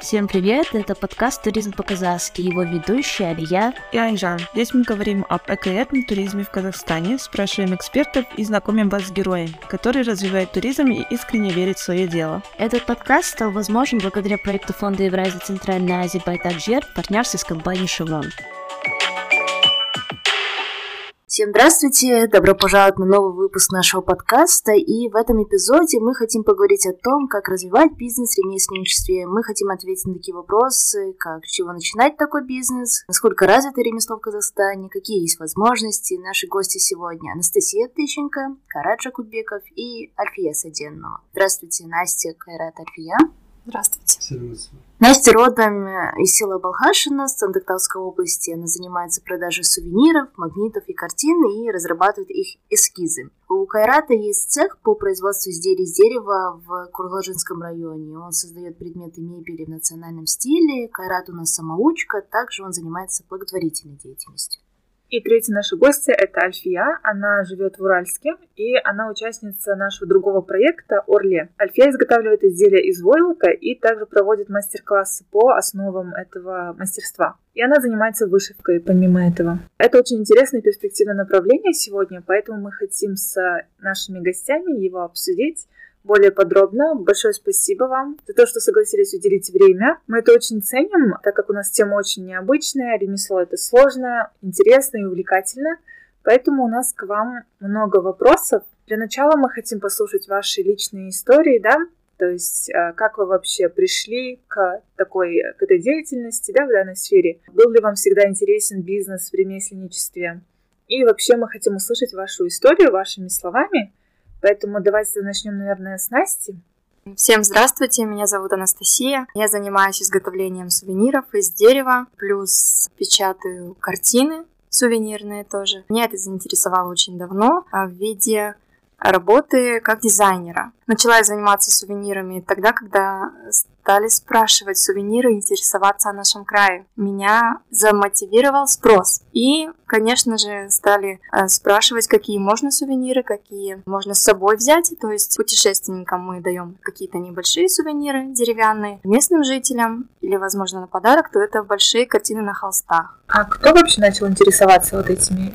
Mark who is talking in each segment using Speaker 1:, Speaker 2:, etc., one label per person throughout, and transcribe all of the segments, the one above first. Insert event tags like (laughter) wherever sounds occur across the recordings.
Speaker 1: Всем привет, это подкаст «Туризм по-казахски», его ведущая Алия
Speaker 2: и Айжан. Здесь мы говорим об экоэтном туризме в Казахстане, спрашиваем экспертов и знакомим вас с героем, который развивает туризм и искренне верит в свое дело.
Speaker 1: Этот подкаст стал возможен благодаря проекту Фонда Евразии Центральной Азии «Байтакжер» в партнерстве с компанией «Шеврон». Всем здравствуйте! Добро пожаловать на новый выпуск нашего подкаста. И в этом эпизоде мы хотим поговорить о том, как развивать бизнес в ремесленничестве. Мы хотим ответить на такие вопросы, как с чего начинать такой бизнес, насколько развито ремесло в Казахстане, какие есть возможности. Наши гости сегодня Анастасия Тыщенко, Караджа Кутбеков и Альфия Саденова. Здравствуйте, Настя, Кайрат, Альфия.
Speaker 3: Здравствуйте.
Speaker 1: Настя родом из села Балхашина, Сандыкталской области. Она занимается продажей сувениров, магнитов и картин и разрабатывает их эскизы. У Кайрата есть цех по производству изделий из дерева в Кургалжинском районе. Он создает предметы мебели в национальном стиле. Кайрат у нас самоучка, также он занимается благотворительной деятельностью.
Speaker 2: И третья наша гостья – это Альфия. Она живет в Уральске, и она участница нашего другого проекта «Орле». Альфия изготавливает изделия из войлока и также проводит мастер-классы по основам этого мастерства. И она занимается вышивкой помимо этого. Это очень интересное перспективное направление сегодня, поэтому мы хотим с нашими гостями его обсудить более подробно. Большое спасибо вам за то, что согласились уделить время. Мы это очень ценим, так как у нас тема очень необычная, ремесло это сложно, интересно и увлекательно. Поэтому у нас к вам много вопросов. Для начала мы хотим послушать ваши личные истории, да, то есть э, как вы вообще пришли к такой, к этой деятельности, да, в данной сфере. Был ли вам всегда интересен бизнес в ремесленничестве? И вообще мы хотим услышать вашу историю вашими словами, Поэтому давайте начнем, наверное, с Насти.
Speaker 3: Всем здравствуйте, меня зовут Анастасия. Я занимаюсь изготовлением сувениров из дерева, плюс печатаю картины сувенирные тоже. Меня это заинтересовало очень давно а в виде работы как дизайнера. Начала я заниматься сувенирами тогда, когда стали спрашивать сувениры, интересоваться о нашем крае. Меня замотивировал спрос. И, конечно же, стали э, спрашивать, какие можно сувениры, какие можно с собой взять. То есть путешественникам мы даем какие-то небольшие сувениры деревянные. Местным жителям или, возможно, на подарок, то это большие картины на холстах.
Speaker 2: А кто вообще начал интересоваться вот этими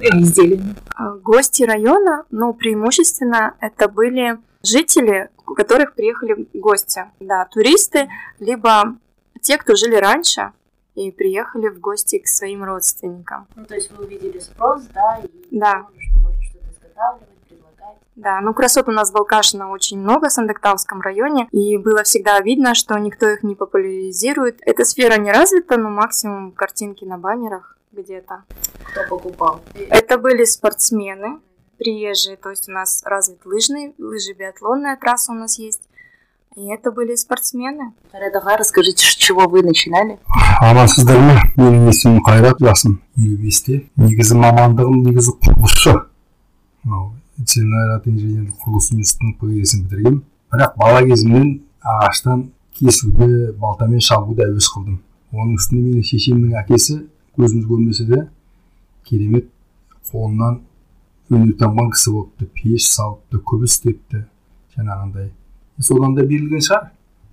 Speaker 2: изделиями?
Speaker 3: Э, гости района, ну, преимущественно это были жители, у которых приехали гости. Да, туристы, либо те, кто жили раньше и приехали в гости к своим родственникам.
Speaker 1: Ну, то есть вы увидели спрос, да, и
Speaker 3: да.
Speaker 1: что можно что-то изготавливать, предлагать.
Speaker 3: Да, ну красот у нас в Балкашино очень много в Сандыктавском районе, и было всегда видно, что никто их не популяризирует. Эта сфера не развита, но максимум картинки на баннерах где-то.
Speaker 1: Кто покупал?
Speaker 3: Это были спортсмены, приезжие, то есть у нас развит лыжный, лыжи биатлонная трасса у нас есть. И это были спортсмены.
Speaker 1: Харадаға, расскажите, с чего вы начинали?
Speaker 4: амансыздар ма менің есімім қайрат жасым елу бесте негізі мамандығым негізі құрылысшы мынау инженерлік инженерлік құрылыс институтының пгсін бітіргенмін бірақ бала кезімнен ағаштан кесуді балтамен шабуды әуес қылдым оның үстіне менің шешемнің әкесі көзіміз көрмесе де керемет қолынан өнертанған кісі болыпты пеш салыпты күбі істепті жаңағындай содан да берілген шығар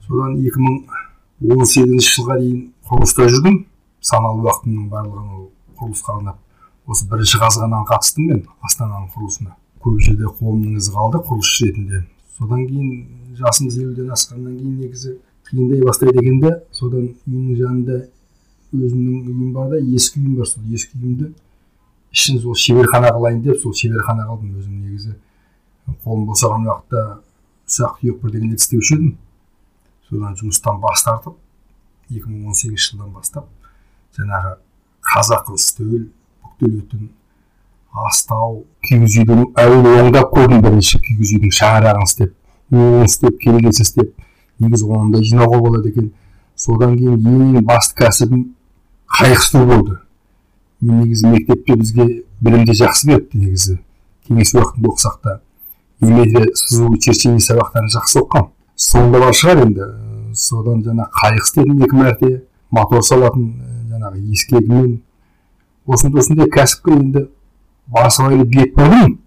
Speaker 4: содан 2018 жылға дейін құрылыста жүрдім санаулы уақытымның барлығын ол құрылысқа арнап осы бірінші қазғаннан қатыстым мен астананың құрылысына көп жерде қолымның ізі қалды құрылысшы ретінде содан кейін жасымыз елуден асқаннан кейін негізі қиындай бастайды екен да содан үйімнің жанында өзімнің үйім бар да ескі үйім бар сол ескі үйімді ішін сол шеберхана қылайын деп сол шеберхана қылдым өзім негізі. Қолым босаған уақытта ұсақ түйек бірдеңелер істеуші едім. Содан жұмыстан бас тартып 2018 жылдан бастап жаңағы қазақы үстел бүктелетін астау кигіз үйдің әуелі оңдап көрдім бірінші кигіз үйдің шаңырағын істеп уын істеп келгесін істеп негізі ондай жинауға болады екен. Содан кейін ең басты кәсібім қайық істеу болды. Негізі мектепте бізге білімді жақсы беріпті негізі. Кеңес уақытында оқысақ та. Геометрия сызу черчение сабақтарын жақсы оқығанмын соңында бар шығар енді. Содан жаңа қайық істедім екі мәрте. Мотор салатын жаңағы ескегімен. Осындай осындай кәсіпке енді басыбайлы бет бұрдым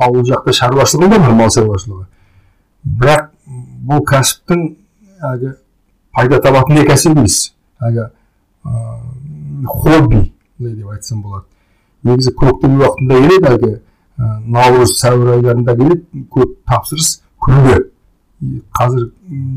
Speaker 4: ауыл жақта шаруашылығы бар мал шаруашылығы. Бірақ бұл кәсіптің әлгі пайда табатын кәсіп емес. Әлгі хобби. Былай деп айтсам болады. Негізі көктем уақытында келеді әлгі наурыз сәуір айларында келеді көп тапсырыс күнде. Қазір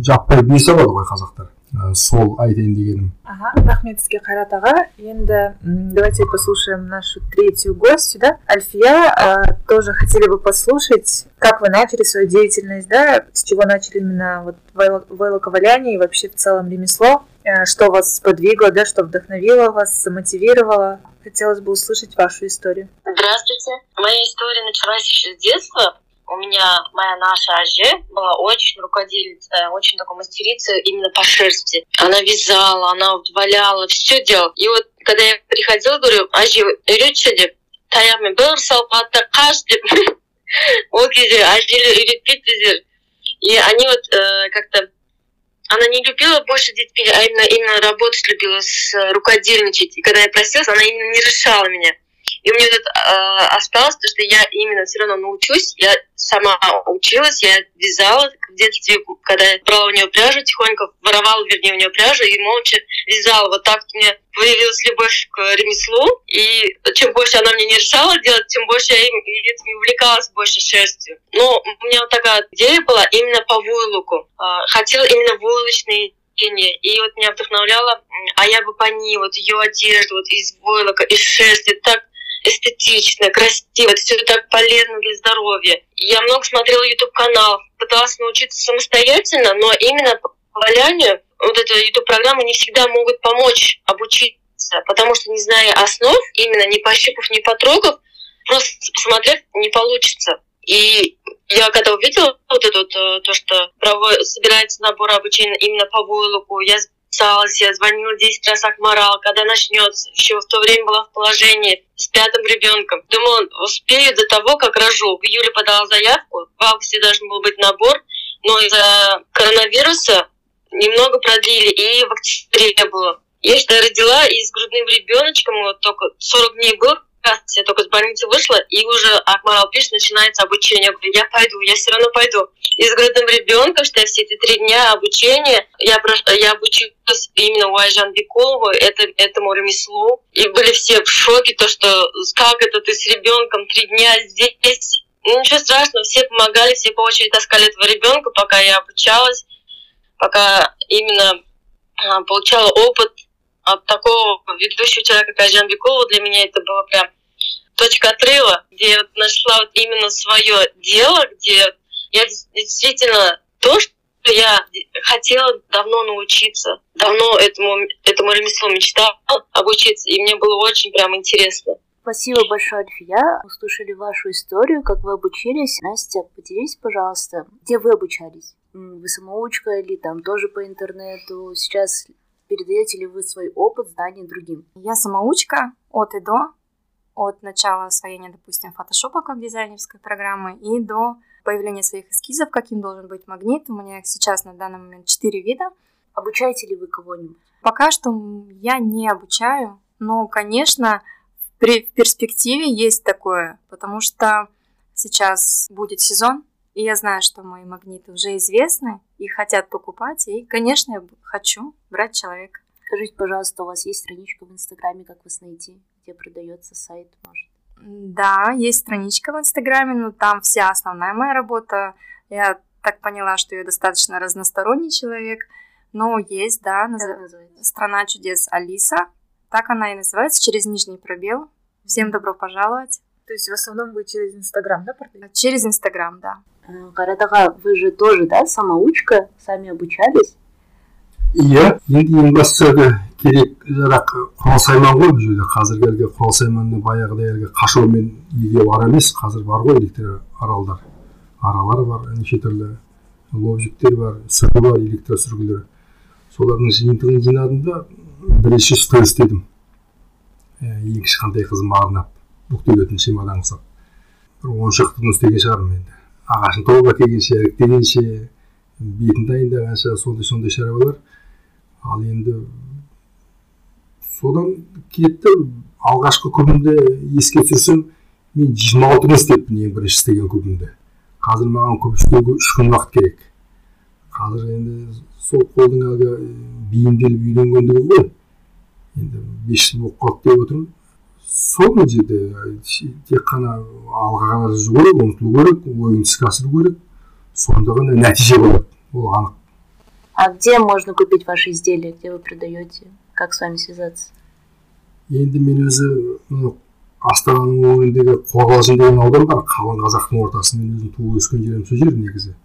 Speaker 4: жаппай бес алады ғой қазақтар. сол айтайын дегенім
Speaker 2: ага рахмет сізге қайрат аға енді давайте послушаем нашу третью гостью да альфия а, тоже хотели бы послушать как вы начали свою деятельность да с чего начали именно вот войлоковаляние и вообще в целом ремесло а, что вас сподвигло да что вдохновило вас замотивировало хотелось бы услышать вашу историю
Speaker 5: здравствуйте моя история началась еще с детства у меня моя наша Аже была очень руководительница, очень такой мастерица именно по шерсти. Она вязала, она вот валяла, все делала. И вот когда я приходила, говорю, Аже, үйретші деп таяқпен бір салып ата қаш деп (laughs) ол кезде әжелер үйретпейді біздер и они вот э, как-то она не любила больше детей, а именно, именно работать любила, с, рукодельничать. И когда я просилась, она именно не решала меня. и у меня вот э, осталось то, что я именно все равно научусь. Я сама училась, я вязала в детстве, когда я брала у нее пряжу тихонько, воровала, вернее, у нее пряжу и молча вязала. Вот так у меня появилась любовь к ремеслу. И чем больше она мне не решала делать, тем больше я этим увлекалась больше шерстью. Но у меня вот такая идея была именно по войлоку. Э, хотела именно войлочный и вот меня а бы по ней, вот ее одежду, вот из войлока, из шерсти, так эстетично, красиво, это все так полезно для здоровья. Я много смотрела YouTube-канал, пыталась научиться самостоятельно, но именно по валянию вот эта YouTube-программа не всегда могут помочь обучиться, потому что не зная основ, именно не пощупав, не потрогав, просто посмотрев не получится. И я когда увидела вот это вот, э, то, что собирается набор обучения именно по войлоку, я писалась, я звонила 10 раз Акмарал, когда начнется. Еще в то время была в положении с пятым ребенком. Думала, успею до того, как рожу. В июле подала заявку, в августе должен был быть набор, но из-за коронавируса немного продлили, и в октябре было. Я что родила и с грудным ребеночком, вот только 40 дней был, я только с больницы вышла, и уже Акмарал пишет, начинается обучение. Я говорю, я пойду, я все равно пойду. И с грудным ребенком, что я все эти три дня обучения, я, я обучилась именно у Айжан Бекулову, это, этому ремеслу. И были все в шоке, то, что как это ты с ребенком три дня здесь. Ну, ничего страшного, все помогали, все по очереди таскали этого ребенка, пока я обучалась, пока именно а, получала опыт от такого ведущего человека, как Ажан Бекулова, для меня это было прям точка отрыва, где я вот нашла вот именно свое дело, где я действительно то, что я хотела давно научиться, давно этому, этому ремеслу мечтала обучиться, и мне было очень прям интересно.
Speaker 1: Спасибо большое, Альфия. Услышали вашу историю, как вы обучились. Настя, поделитесь, пожалуйста, где вы обучались? Вы самоучка или там тоже по интернету? Сейчас передаете ли вы свой опыт, знания другим?
Speaker 3: Я самоучка от и до, от начала освоения, допустим, фотошопа как дизайнерской программы и до появления своих эскизов, каким должен быть магнит. У меня их сейчас на данный момент четыре вида.
Speaker 1: Обучаете ли вы кого-нибудь?
Speaker 3: Пока что я не обучаю, но, конечно, в перспективе есть такое, потому что сейчас будет сезон, и я знаю, что мои магниты уже известны и хотят покупать, и, конечно, я хочу брать человека.
Speaker 1: Скажите, пожалуйста, у вас есть страничка в Инстаграме, как вас найти, где продается сайт, может?
Speaker 3: Да, есть страничка в Инстаграме, но там вся основная моя работа. Я так поняла, что я достаточно разносторонний человек. Но есть, да, наз... страна чудес Алиса. Так она и называется, через нижний пробел. Всем добро пожаловать.
Speaker 2: То есть в основном вы через Инстаграм, да, продаете?
Speaker 3: Через Инстаграм, да.
Speaker 1: Каратага, вы же тоже, да, самоучка, сами обучались?
Speaker 4: иә енді ең бастысы керек жарақ құралсайман ғой бұл жерде қазіргі әлгі құралсайманды баяғыдай әлгі қашаумен егеу ара емес қазір бар ғой электр аралдар. Аралар бар неше түрлі лобжиктер бар сүргі бар электросүргілер. Солардың жиынтығын жинадым да бірінші сто істедім ең кішкентай қызыма арнап бүктелетін чемодан қылсап бір он шақты істеген шығармын енді. Ағашын тауып әкелгенше іріктегенше бетін дайындағанша сондай сондай шаруалар ал енді содан кетті алғашқы күнімді еске түсірсем мен жиырма алтыға істеппін ең бірінші істеген күнімді. Қазір маған көп істеуге үш күн уақыт керек. Қазір енді сол қолдың әлгі бейімделіп үйренгендігі ғой. Енді бес жыл болып қалды деп отырмын. Сол жерде тек қана алға қарай жүзу керек ұмтылу керек ойын іске асыру керек. Сонда ғана нәтиже болады. Ол анық.
Speaker 1: А где можно купить ваши изделия? Где вы продаете? Как с вами связаться?
Speaker 4: Енді мен өзі астананың өңіріндегі қорғалжын деген аудан бар қалың қазақтың ортасы мен өзім туып өскен жерім сол жер негізі.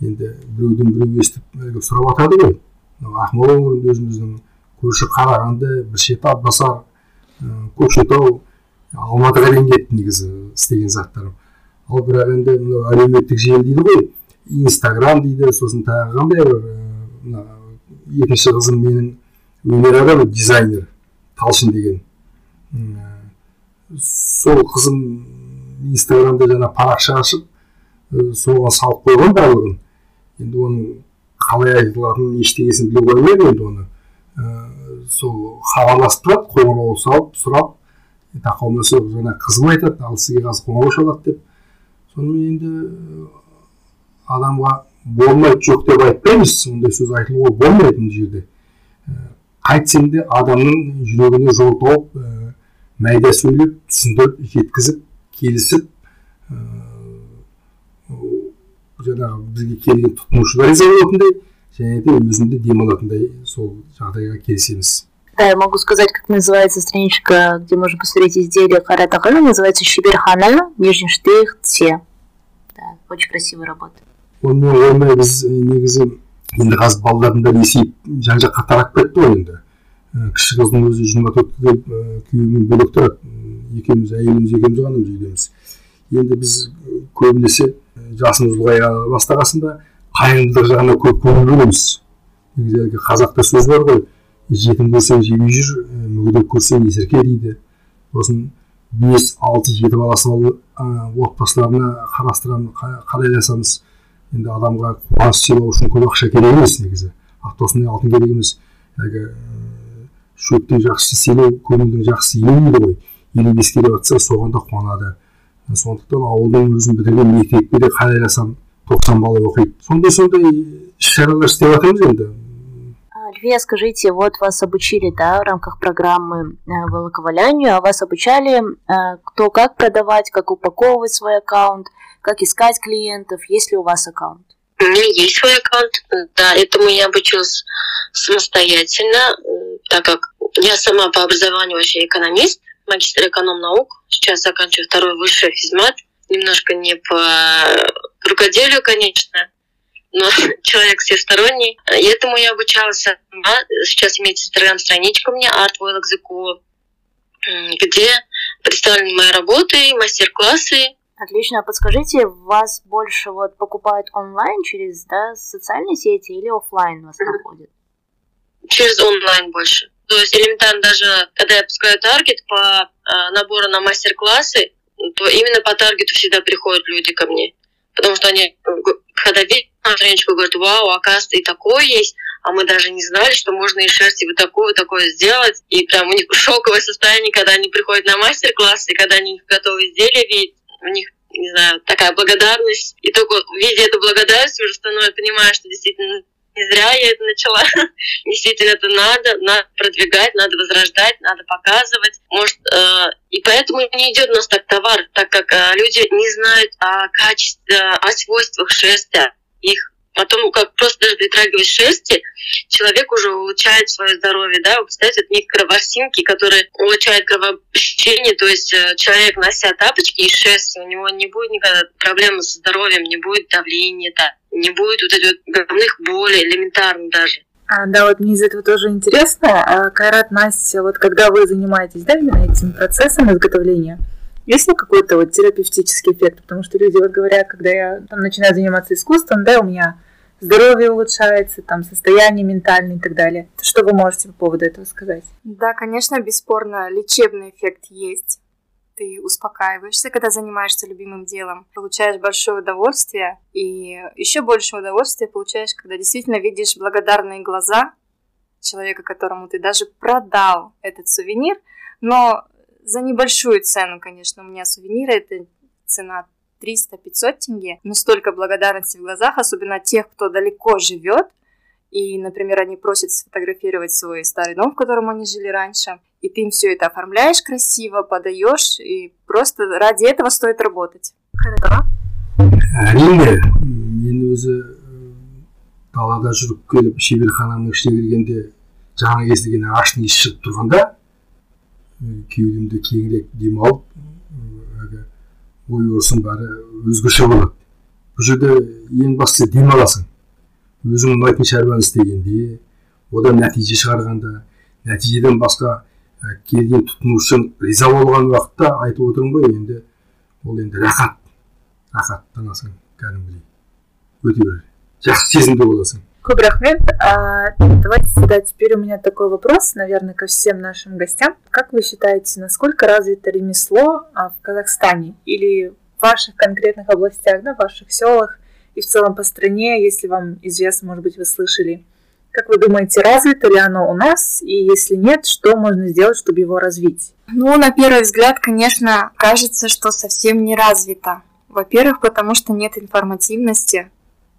Speaker 4: Енді біреуден біреу естіп әлгі сұрап жатады ғой. Ақмола өңірінде өзіміздің көрші қарағанды бір шеті атбасар көкшетау алматыға дейін кетті негізі істеген заттарым ал бірақ енді мынау әлеуметтік желі дейді ғой инстаграм дейді сосын тағы қандай бір мына екінші қызым менің өнер адамы дизайнер талшын деген. Сол қызым инстаграмда жаңа парақша ашып соған салып қойған барлығын енді оның қалай айтылатынын ештеңесін біле қоймаймын енді оны. Сол хабарласып қоңырау салып сұрап тақау болмаса жаңа қызым айтады ал сізге қазір қоңырау шалады деп. Сонымен енді адамға болмайды жоқ деп айтпаймыз ондай сөз айтылуға болмайды мына жерде. Қайтсем де адамның жүрегіне жол тауып майда сөйлеп түсіндіріп жеткізіп келісіп жаңағы бізге келген тұтынушылар риза болатындай және де өзім де демалатындай сол жағдайға келісеміз
Speaker 1: Да, я могу сказать, как называется страничка, где можно посмотреть изделия Харата Хана, называется Шиберхана, нижний штрих, Тсе. Да, очень красивая работа.
Speaker 4: онымен қоймай біз негізі енді қазір балалардың да есейіп жан жаққа тарап кетті ғой енді кіші қыздың өзі жиырма келіп күйеуімен бөлек тұрады екеуміз әйеліміз екеуміз ғана үйдеміз енді біз көбінесе жасымыз ұлғая бастағасында қайырымдылық жағына көп көңіл бөлеміз. Негізі әлгі қазақта сөз бар ғой. Жетім көрсең жебей жүр мүгедек көрсең есірке дейді. Сосын бес алты жеті баласы бар отбасыларына қарастырамыз қарайласамыз. Енді адамға қуаныш сыйлау үшін көп ақша керек емес негізі. Ақтосындай алтын керек емес. Әлгі шөптің жақсысы сыйлау көңілдің жақсысы елу дейді ғой. Елу бес келіп жатса соған да қуанады. Сондықтан ауылдың өзін бітірген мектепке де қарайласам тоқсан бала оқиды сондай сондай іс шаралар істеп жатырмыз енді
Speaker 1: Альвия, скажите, вот вас обучили, да, в рамках программы волоковалянию, а вас обучали, кто как продавать, как упаковывать свой аккаунт, как искать клиентов, есть ли у вас аккаунт?
Speaker 5: У меня есть свой аккаунт, да, этому я обучилась самостоятельно, так как я сама по образованию вообще экономист, магистр эконом-наук, сейчас заканчиваю второй высший физмат, немножко не по рукоделию, конечно, но (laughs) человек всесторонний. И этому я обучалась сама. Сейчас имеется инстаграм-страничка у меня artvoilexeco, где представлены мои работы, мастер-классы.
Speaker 1: Отлично. А подскажите, вас больше вот покупают онлайн через да, социальные сети или офлайн вас находят?
Speaker 5: Через онлайн больше. То есть элементарно даже, когда я пускаю таргет по э, набору на мастер-классы, именно по таргету всегда приходят люди ко мне. Потому что они, когда видят на страничку, говорят, вау, оказывается, и такое есть, а мы даже не знали, что можно из шерсти вот такое, такое сделать. И прям у них (laughs) шоковое состояние, когда они приходят на мастер-классы, и когда они готовы изделия видят, у них не знаю, такая благодарность. И только видя эту благодарность, уже становится, понимаю, что действительно не зря я это начала. (laughs) Действительно, это надо, надо продвигать, надо возрождать, надо показывать. Может, э, и поэтому не идет у нас так товар, так как э, люди не знают о качестве, о свойствах шерсти, их Потом, как просто даже притрагиваясь шерсти, человек уже улучшает свое здоровье, да, вы представляете, это микроворсинки, которые улучшают кровообращение, то есть человек, нося тапочки из шерсти, у него не будет никогда проблем со здоровьем, не будет давления, да, не будет вот этих головных болей, элементарно даже.
Speaker 2: А, да, вот мне из этого тоже интересно. А, Кайрат, Настя, вот когда вы занимаетесь, да, именно этим процессом изготовления, есть ли какой-то вот терапевтический эффект? Потому что люди вот говорят, когда я там, начинаю заниматься искусством, да, у меня здоровье улучшается, там состояние ментальное и так далее. Что вы можете по поводу этого сказать?
Speaker 3: Да, конечно, бесспорно, лечебный эффект есть. Ты успокаиваешься, когда занимаешься любимым делом, получаешь большое удовольствие, и еще больше удовольствия получаешь, когда действительно видишь благодарные глаза человека, которому ты даже продал этот сувенир, но за небольшую цену, конечно, у меня сувениры, это цена 300-500 тенге, но столько благодарности в глазах, особенно тех, кто далеко живет, и, например, они просят сфотографировать свой старый дом, в котором они жили раньше, и ты им все это оформляешь красиво, подаешь, и просто ради этого стоит работать.
Speaker 4: әрине мен өзі далада жүріп келіп шеберхананың ішіне кіргенде жаңа кесілген ағаштың иісі шығып тұрғанда кеудемде кеңірек демалып әлгі ой өрісің бәрі өзгеше болады. Бұл жерде ең бастысы демаласың. Өзің ұнайтын шаруаны істегенде одан нәтиже шығарғанда нәтижеден басқа келген тұтынушы риза болған уақытта айтып отырмын ғой енді ол енді рахат рахаттанасың кәдімгідей өте бір жақсы сезімде боласың
Speaker 2: Көп рахмет. А, давайте сюда теперь у меня такой вопрос, наверное, ко всем нашим гостям. Как вы считаете, насколько развито ремесло а, в Казахстане или в ваших конкретных областях, да, в ваших селах и в целом по стране, если вам известно, может быть, вы слышали? Как вы думаете, развито ли оно у нас? И если нет, что можно сделать, чтобы его развить?
Speaker 3: Ну, на первый взгляд, конечно, кажется, что совсем не развито. Во-первых, потому что нет информативности,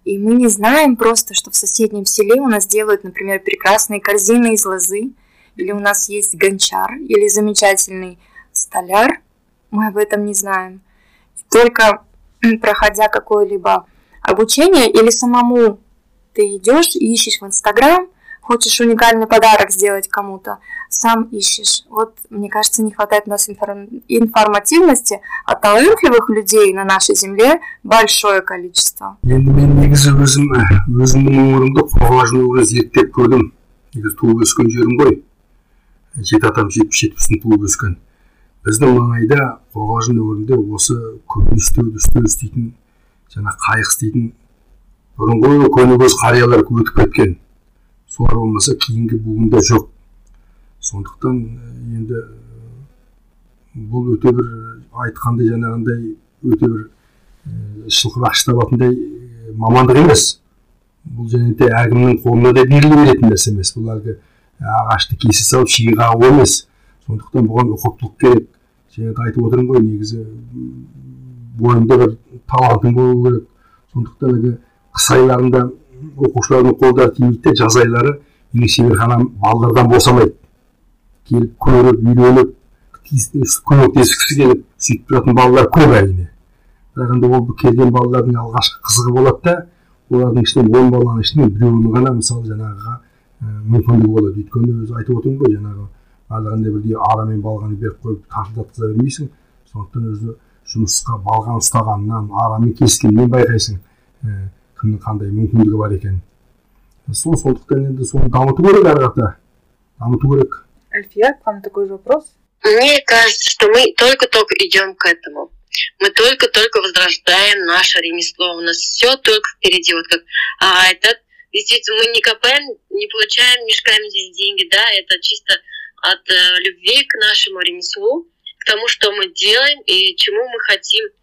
Speaker 3: и мы не знаем просто, что в соседнем селе у нас делают, например, прекрасные корзины из лозы, или у нас есть гончар, или замечательный столяр. Мы об этом не знаем. Только (clears throat) проходя какое-либо обучение или самому ты идешь и ищешь в Инстаграм, хочешь уникальный подарок сделать кому-то, сам ищешь. Вот, мне кажется, не хватает у нас информативности, а талантливых людей на нашей земле большое количество.
Speaker 4: енді мен негізі өзім өзімнің өңірімді қорғалжын өңірін зерттеп көрдім негізі туып өскен жерім ғой жеті атам жетпіс жетпісін туып өскен біздің маңайда қорғалжын өңірінде осы күн істеуді үстел істейтін жаңа қайық істейтін бұрынғы көне көз қариялар өтіп кеткен. Солар болмаса кейінгі буында жоқ. Сондықтан енді бұл өте бір айтқандай жаңағындай өте бір шылқып ақша табатындай мамандық емес. Бұл және әркімнің қолына да беріле беретін нәрсе емес. Бұл әлгі ағашты кесе салып шиге қағу емес. Сондықтан бұған ұқыптылық керек. Де айтып отырмын ғой негізі бойыңда бір талантың болу керек. Сондықтан әлгі қыс айларында оқушылардың қолдары тимейді де жаз айлары менің шеберханам балалардан босамайды. Келіп көріп үйреніп көмектескісі келіп сөйтіп тұратын балалар көп әрине. бірақ енді ол келген балалардың алғашқы қызығы болады да олардың ішінен он баланың ішінен біреуінің ғана мысалы жаңағыға мүмкіндігі болады. Өйткені өзі айтып отырмын ғой жаңағы барлығында бірдей ара мен балғаны беріп қойып тартып бермейсің. Сондықтан өзі жұмысқа балған ұстағаннан арамен кескеннен байқайсың. кімнің қандай мүмкіндігі бар екенін сол сондықтан енді соны дамыту керек ары қарата дамыту керек
Speaker 2: Альфия, к вам такой же вопрос?
Speaker 5: Мне кажется, что мы только-только идем к этому. Мы только-только возрождаем наше ремесло. У нас все только впереди. Вот как а, этот, действительно, мы не копаем, не получаем мешками здесь деньги, да, это чисто от э, любви к нашему ремеслу, к тому, что мы делаем и чему мы хотим а,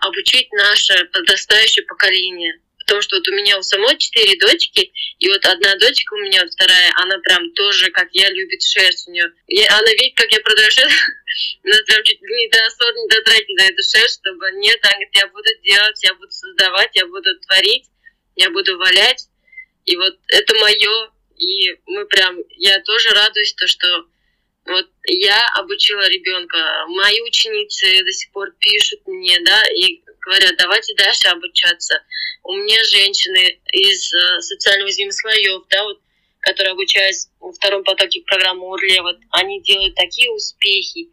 Speaker 5: обучить наше подрастающее поколение. Потому что вот у меня у самой четыре дочки, и вот одна дочка у меня, вот вторая, она прям тоже, как я, любит шерсть у нее. И она видит, как я продаю шерсть, (laughs) она прям чуть не до ссор, не до драки за эту шерсть, чтобы нет, она говорит, я буду делать, я буду создавать, я буду творить, я буду валять. И вот это мое, и мы прям, я тоже радуюсь, то, что вот я обучила ребенка, мои ученицы до сих пор пишут мне, да, и говорят, давайте дальше обучаться. У меня женщины из э, социально уязвимых слоев, да, вот, которые обучаются во втором потоке программы УРЛЕ, вот, они делают такие успехи.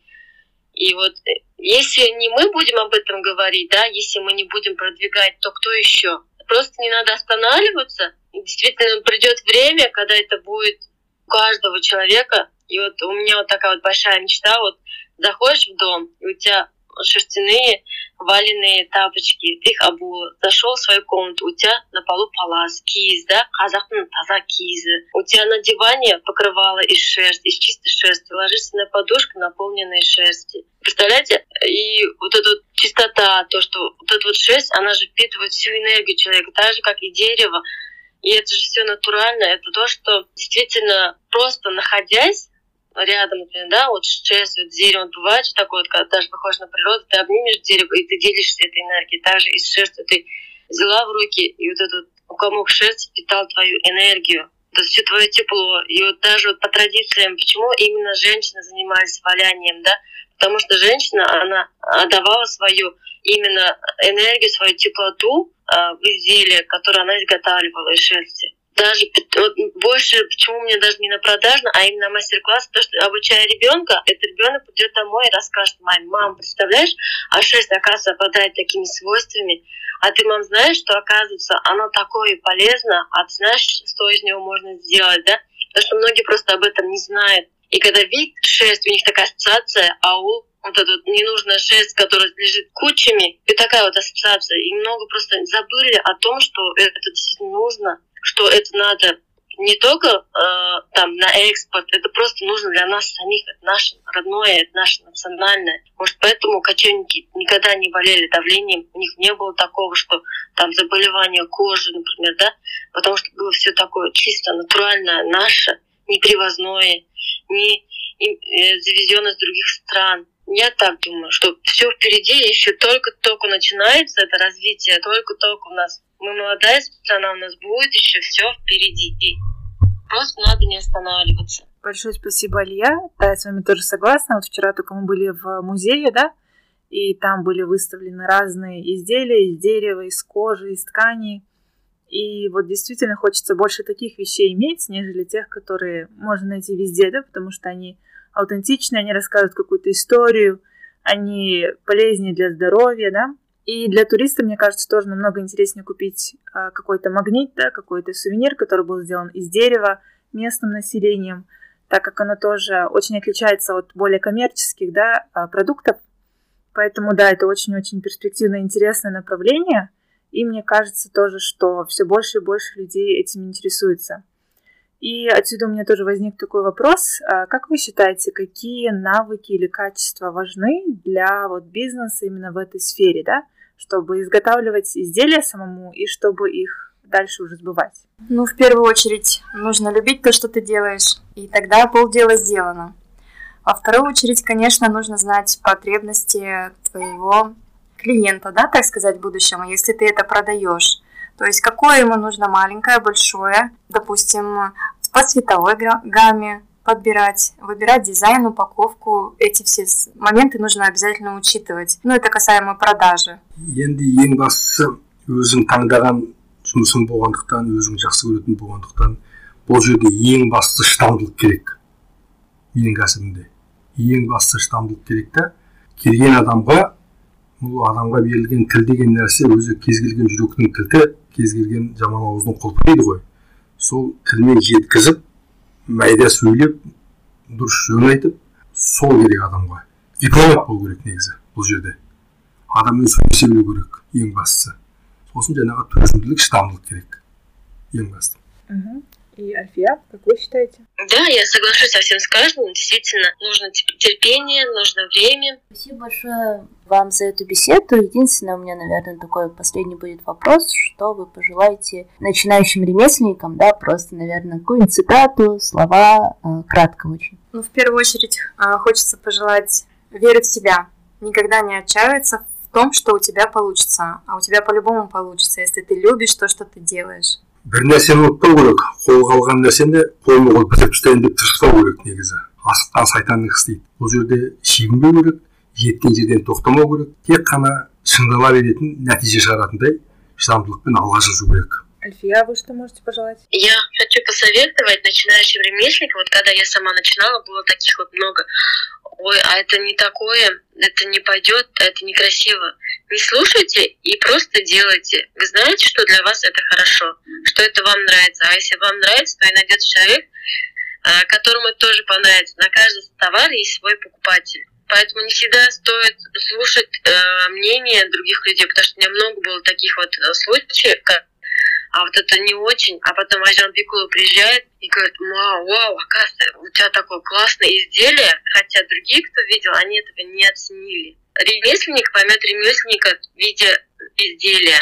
Speaker 5: И вот э, если не мы будем об этом говорить, да, если мы не будем продвигать, то кто еще? Просто не надо останавливаться. И действительно придет время, когда это будет у каждого человека и вот у меня вот такая вот большая мечта, вот заходишь в дом, и у тебя шерстяные валенные тапочки, ты их обул, зашел в свою комнату, у тебя на полу палас, киіз, да, қазақтың таза киізі. У тебя на диване покрывало из шерсти, из чистой шерсти, ложишься на подушку, наполненной шерсти. Представляете? И вот эта вот чистота, то, что вот эта вот шерсть, она же впитывает всю энергию человека, так же, как и дерево. И это же все натурально, это то, что действительно просто находясь рядом, да, вот шерсть, вот дерево, бывает же такое, вот, когда даже выходишь на природу, ты обнимешь дерево, и ты делишься этой энергией. Также из шерсти ты взяла в руки, и вот этот комок шерсти питал твою энергию, то есть все твое тепло. И вот даже вот по традициям, почему именно женщины занимались валянием, да? Потому что женщина, она отдавала свою именно энергию, свою теплоту э, в изделие, которое она изготавливала из шерсти даже вот больше, почему мне даже не на продажно, а именно мастер-класс, то, что обучая ребенка, этот ребенок придет домой и расскажет маме, мам, представляешь, а шерсть, оказывается, обладает такими свойствами, а ты, мам, знаешь, что, оказывается, оно такое полезно, а ты знаешь, что из него можно сделать, да? Потому что многие просто об этом не знают. И когда видят шерсть, у них такая ассоциация, аул, вот эта вот ненужная шерсть, которая лежит кучами, и такая вот ассоциация. И много просто забыли о том, что это действительно нужно, что это надо не только э, там на экспорт, это просто нужно для нас самих, это наше родное, это наше национальное. Может, поэтому кочевники никогда не болели давлением, у них не было такого, что там заболевания кожи, например, да, потому что было все такое чисто натуральное, наше, не привозное, не э, завезенное с других стран. Я так думаю, что все впереди еще только-только начинается это развитие, только-только у нас мы молодая страна, у нас будет еще все впереди. Просто надо не останавливаться.
Speaker 2: Большое спасибо, Алия. Да, я с вами тоже согласна. Вот вчера только мы были в музее, да, и там были выставлены разные изделия из дерева, из кожи, из тканей. И вот действительно хочется больше таких вещей иметь, нежели тех, которые можно найти везде, да, потому что они аутентичные, они рассказывают какую-то историю, они полезнее для здоровья, да. И для туриста, мне кажется, тоже намного интереснее купить а, какой-то магнит, да, какой-то сувенир, который был сделан из дерева местным населением, так как оно тоже очень отличается от более коммерческих да, а, продуктов. Поэтому, да, это очень-очень перспективное, интересное направление. И мне кажется тоже, что все больше и больше людей этим интересуется. И отсюда у меня тоже возник такой вопрос. А как вы считаете, какие навыки или качества важны для вот бизнеса именно в этой сфере, да? Чтобы изготавливать изделия самому и чтобы их дальше уже сбывать?
Speaker 3: Ну, в первую очередь, нужно любить то, что ты делаешь, и тогда полдела сделано. Во вторую очередь, конечно, нужно знать потребности твоего клиента, да, так сказать, будущему, если ты это продаешь. То есть, какое ему нужно маленькое, большое, допустим, по цветовой гамме, подбирать, выбирать дизайн, упаковку. Эти все моменты нужно обязательно учитывать. Ну, это касаемо продажи.
Speaker 4: енді ең бастысы өзің таңдаған жұмысың болғандықтан өзің жақсы көретін болғандықтан бұл жерде ең бастысы шыдамдылық керек менің кәсібімде ең бастысы шыдамдылық керек та келген адамға бұл адамға берілген тіл деген нәрсе өзі кез келген жүректің кілті кез келген жаман ауыздың құлпы дейді ғой сол тілмен жеткізіп майда сөйлеп дұрыс жөн айтып сол керек адамға. Дипломат болу керек негізі бұл жерде. Адаммен сөйлесе білу керек ең бастысы. Сосын жаңағы төзімділік шыдамдылық керек ең басты
Speaker 2: И Альфия, как вы считаете?
Speaker 5: Да, я соглашусь совсем с каждым. Действительно, нужно терпение, нужно время.
Speaker 1: Спасибо большое вам за эту беседу. Единственное, у меня, наверное, такой последний будет вопрос, что вы пожелаете начинающим ремесленникам, да, просто, наверное, какую-нибудь цитату, слова, э, кратко очень.
Speaker 3: Ну, в первую очередь, э, хочется пожелать веры в себя, никогда не отчаиваться в том, что у тебя получится, а у тебя по-любому получится, если ты любишь то, что ты делаешь.
Speaker 4: Бір нәрсені ұмытпау керек. Қолға алған нәрсені қолма қол бітіріп тастайын деп тырыспау керек негізі. Асыққан сайтанның ісі дейді. Бұл жерде шегінбеу керек жеткен жерден тоқтамау керек. Тек қана шыңдала беретін нәтиже шығаратындай шыдамдылықпен алға жылжу керек.
Speaker 2: Альфия, вы что можете пожелать?
Speaker 5: Я хочу посоветовать начинающим ремесленникам, вот когда я сама начинала, было таких вот много, ой, а это не такое, это не пойдет, это некрасиво. Не слушайте и просто делайте. Вы знаете, что для вас это хорошо, что это вам нравится. А если вам нравится, то и найдется человек, а, которому это тоже понравится. На каждый товар есть свой покупатель. Поэтому не всегда стоит слушать э, мнение других людей, потому что у меня много было таких вот э, случаев, как а вот это не очень. А потом Ажан Пикула приезжает и говорит, вау, вау, оказывается, у тебя такое классное изделие, хотя другие, кто видел, они этого не оценили. Ремесленник поймет ремесленника в виде изделия.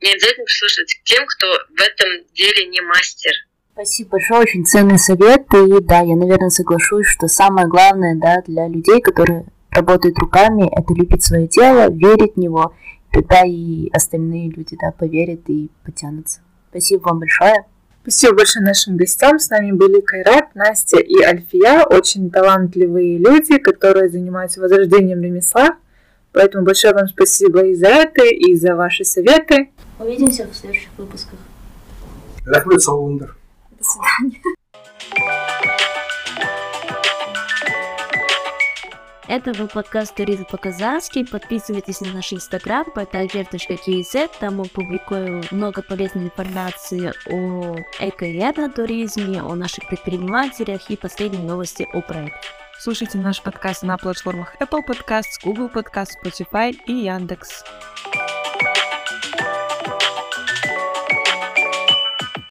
Speaker 5: Не обязательно прислушиваться к тем, кто в этом деле не мастер.
Speaker 1: Спасибо большое, очень ценный совет. И да, я, наверное, соглашусь, что самое главное да, для людей, которые работают руками, это любить свое дело, верить в него. Тогда и остальные люди да, поверят и потянутся. Спасибо вам большое.
Speaker 2: Спасибо большое нашим гостям. С нами были Кайрат, Настя и Альфия. Очень талантливые люди, которые занимаются возрождением ремесла. Поэтому большое вам спасибо и за это, и за ваши советы.
Speaker 1: Увидимся в следующих выпусках.
Speaker 4: рахмет болыңдар
Speaker 3: До свидания.
Speaker 1: Это был подкаст «Туризм по-казахски». Подписывайтесь на наш инстаграм portalver.kz. Там мы публикуем много полезной информации о эко-туризме, о наших предпринимателях и последние новости о проекте.
Speaker 6: Слушайте наш подкаст на платформах Apple Podcasts, Google Podcasts, Spotify и Яндекс.